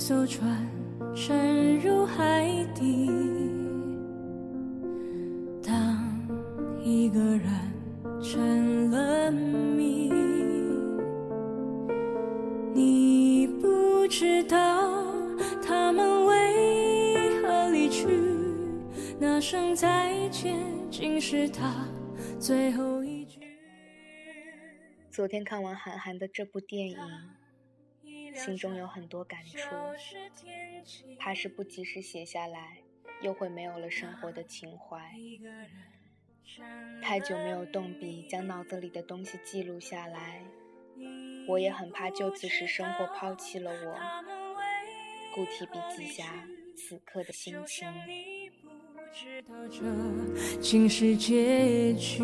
艘船沉入海底，当一个人成了谜，你不知道他们为何离去，那声再见竟是他最后一句。昨天看完韩寒的这部电影，心中有很多感触。怕是不及时写下来，又会没有了生活的情怀。太久没有动笔，将脑子里的东西记录下来，我也很怕就此时生活抛弃了我。故提笔记下此刻的心情。竟是结局。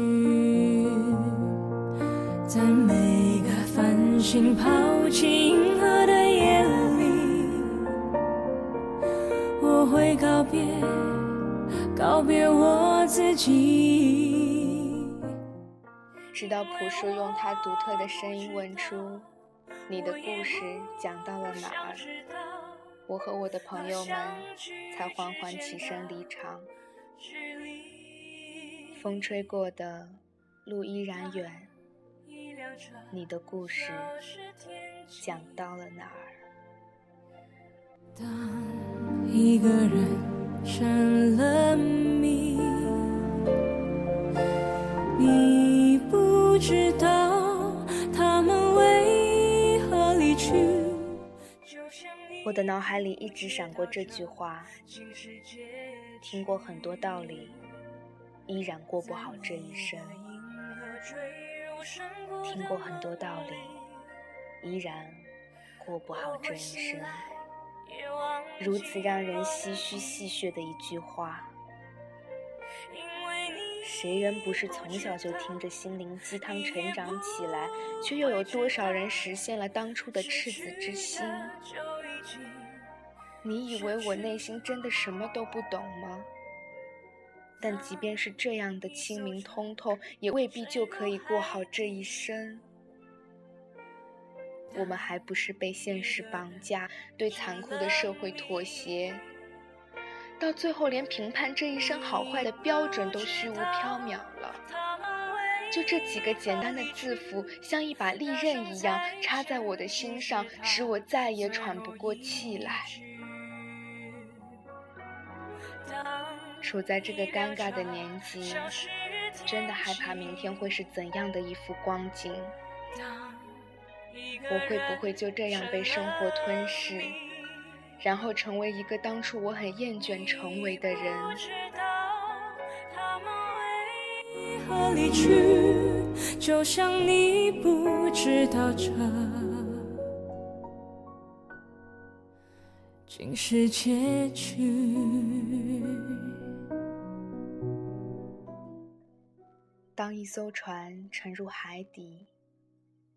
在每个繁星抛弃银河告别，告别我自己。直到朴树用他独特的声音问出：“你的故事讲到了哪儿？”我和我的朋友们才缓缓起身离场。风吹过的路依然远。你的故事讲到了哪儿？当一个人成了谜，你不知道他们为何离去。我的脑海里一直闪过这句话：听过很多道理，依然过不好这一生。听过很多道理，依然过不好这一生。如此让人唏嘘戏谑的一句话，谁人不是从小就听着心灵鸡汤成长起来？却又有多少人实现了当初的赤子之心？你以为我内心真的什么都不懂吗？但即便是这样的清明通透，也未必就可以过好这一生。我们还不是被现实绑架，对残酷的社会妥协，到最后连评判这一生好坏的标准都虚无缥缈了。就这几个简单的字符，像一把利刃一样插在我的心上，使我再也喘不过气来。处在这个尴尬的年纪，真的害怕明天会是怎样的一副光景。我会不会就这样被生活吞噬，然后成为一个当初我很厌倦成为的人？何离去就像你不知道这竟是结局。当一艘船沉入海底，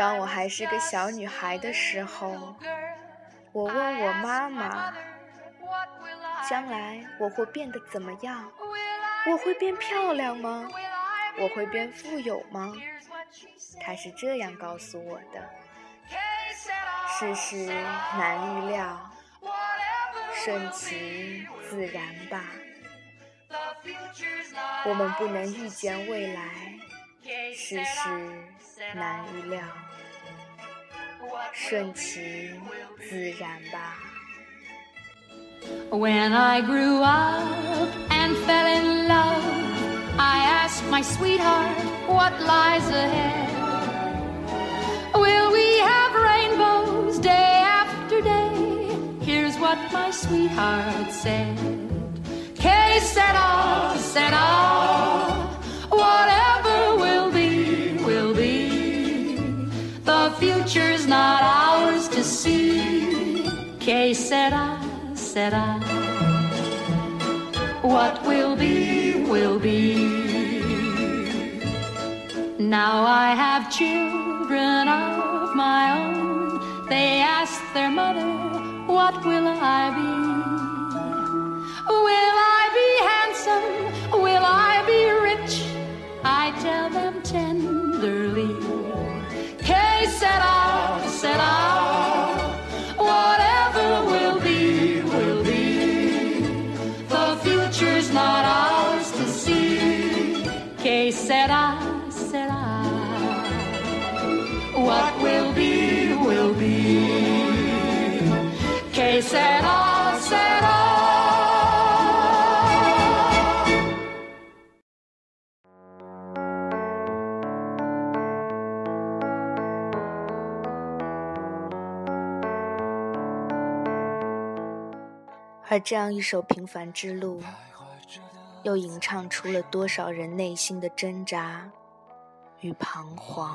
当我还是个小女孩的时候，我问我妈妈：“将来我会变得怎么样？我会变漂亮吗？我会变富有吗？”她是这样告诉我的。世事难预料，顺其自然吧。我们不能预见未来，世事难预料，顺其自然吧。When I grew up and fell in love, I asked my sweetheart what lies ahead. Will we have rainbows day after day? Here's what my sweetheart said. Que sera, sera. Future's not ours to see. Que sera, sera. What will be, will be. Now I have children of my own. They ask their mother, What will I be? Que sera, sera. 而这样一首平凡之路，又吟唱出了多少人内心的挣扎与彷徨。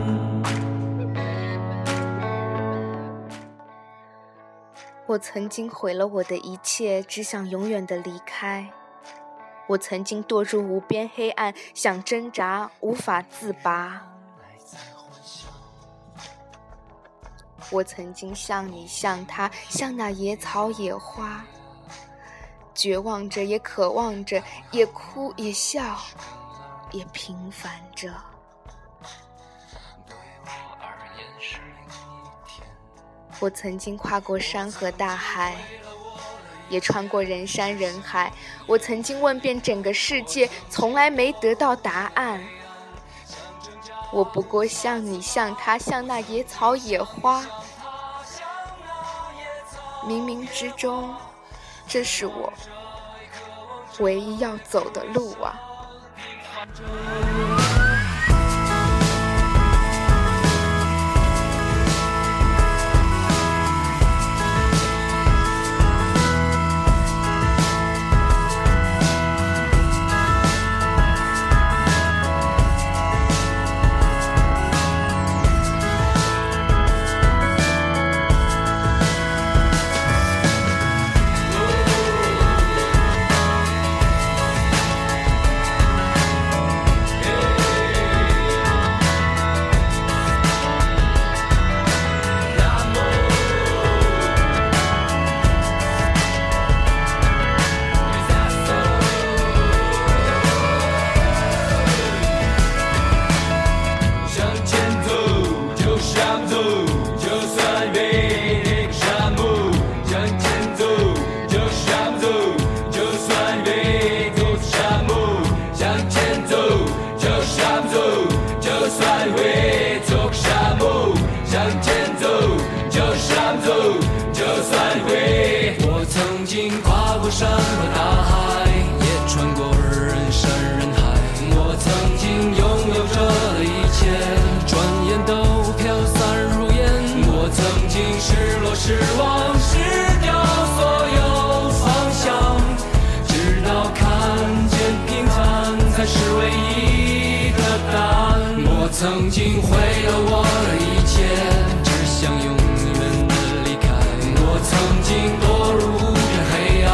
我曾经毁了我的一切，只想永远的离开。我曾经堕入无边黑暗，想挣扎，无法自拔。我曾经像你，像他，像那野草野花，绝望着，也渴望着，也哭也笑，也平凡着。我曾经跨过山河大海，也穿过人山人海。我曾经问遍整个世界，从来没得到答案。我不过像你，像他，像那野草野花。冥冥之中，这是我唯一要走的路啊！是唯一的答案我曾经毁了我的一切只想永远的离开我曾经堕入无边黑暗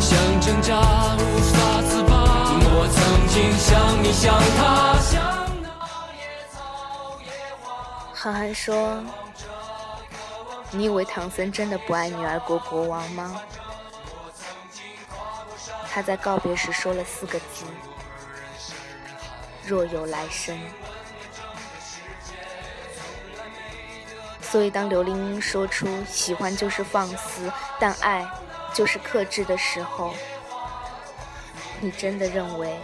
想挣扎无法自拔我曾经像你像他像那野草野花你以为唐僧真的不爱女儿国国王吗？他在告别时说了四个字。若有来生。”所以，当刘玲玲说出“喜欢就是放肆，但爱就是克制”的时候，你真的认为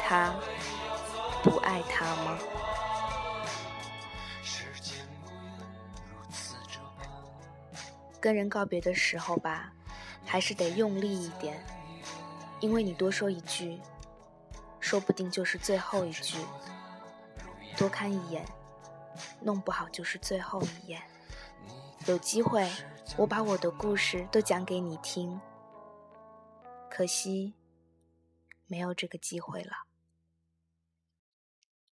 他不爱她吗？跟人告别的时候吧，还是得用力一点，因为你多说一句，说不定就是最后一句。多看一眼，弄不好就是最后一眼。有机会，我把我的故事都讲给你听。可惜，没有这个机会了。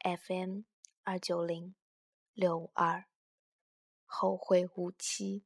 FM 二九零六五二，后会无期。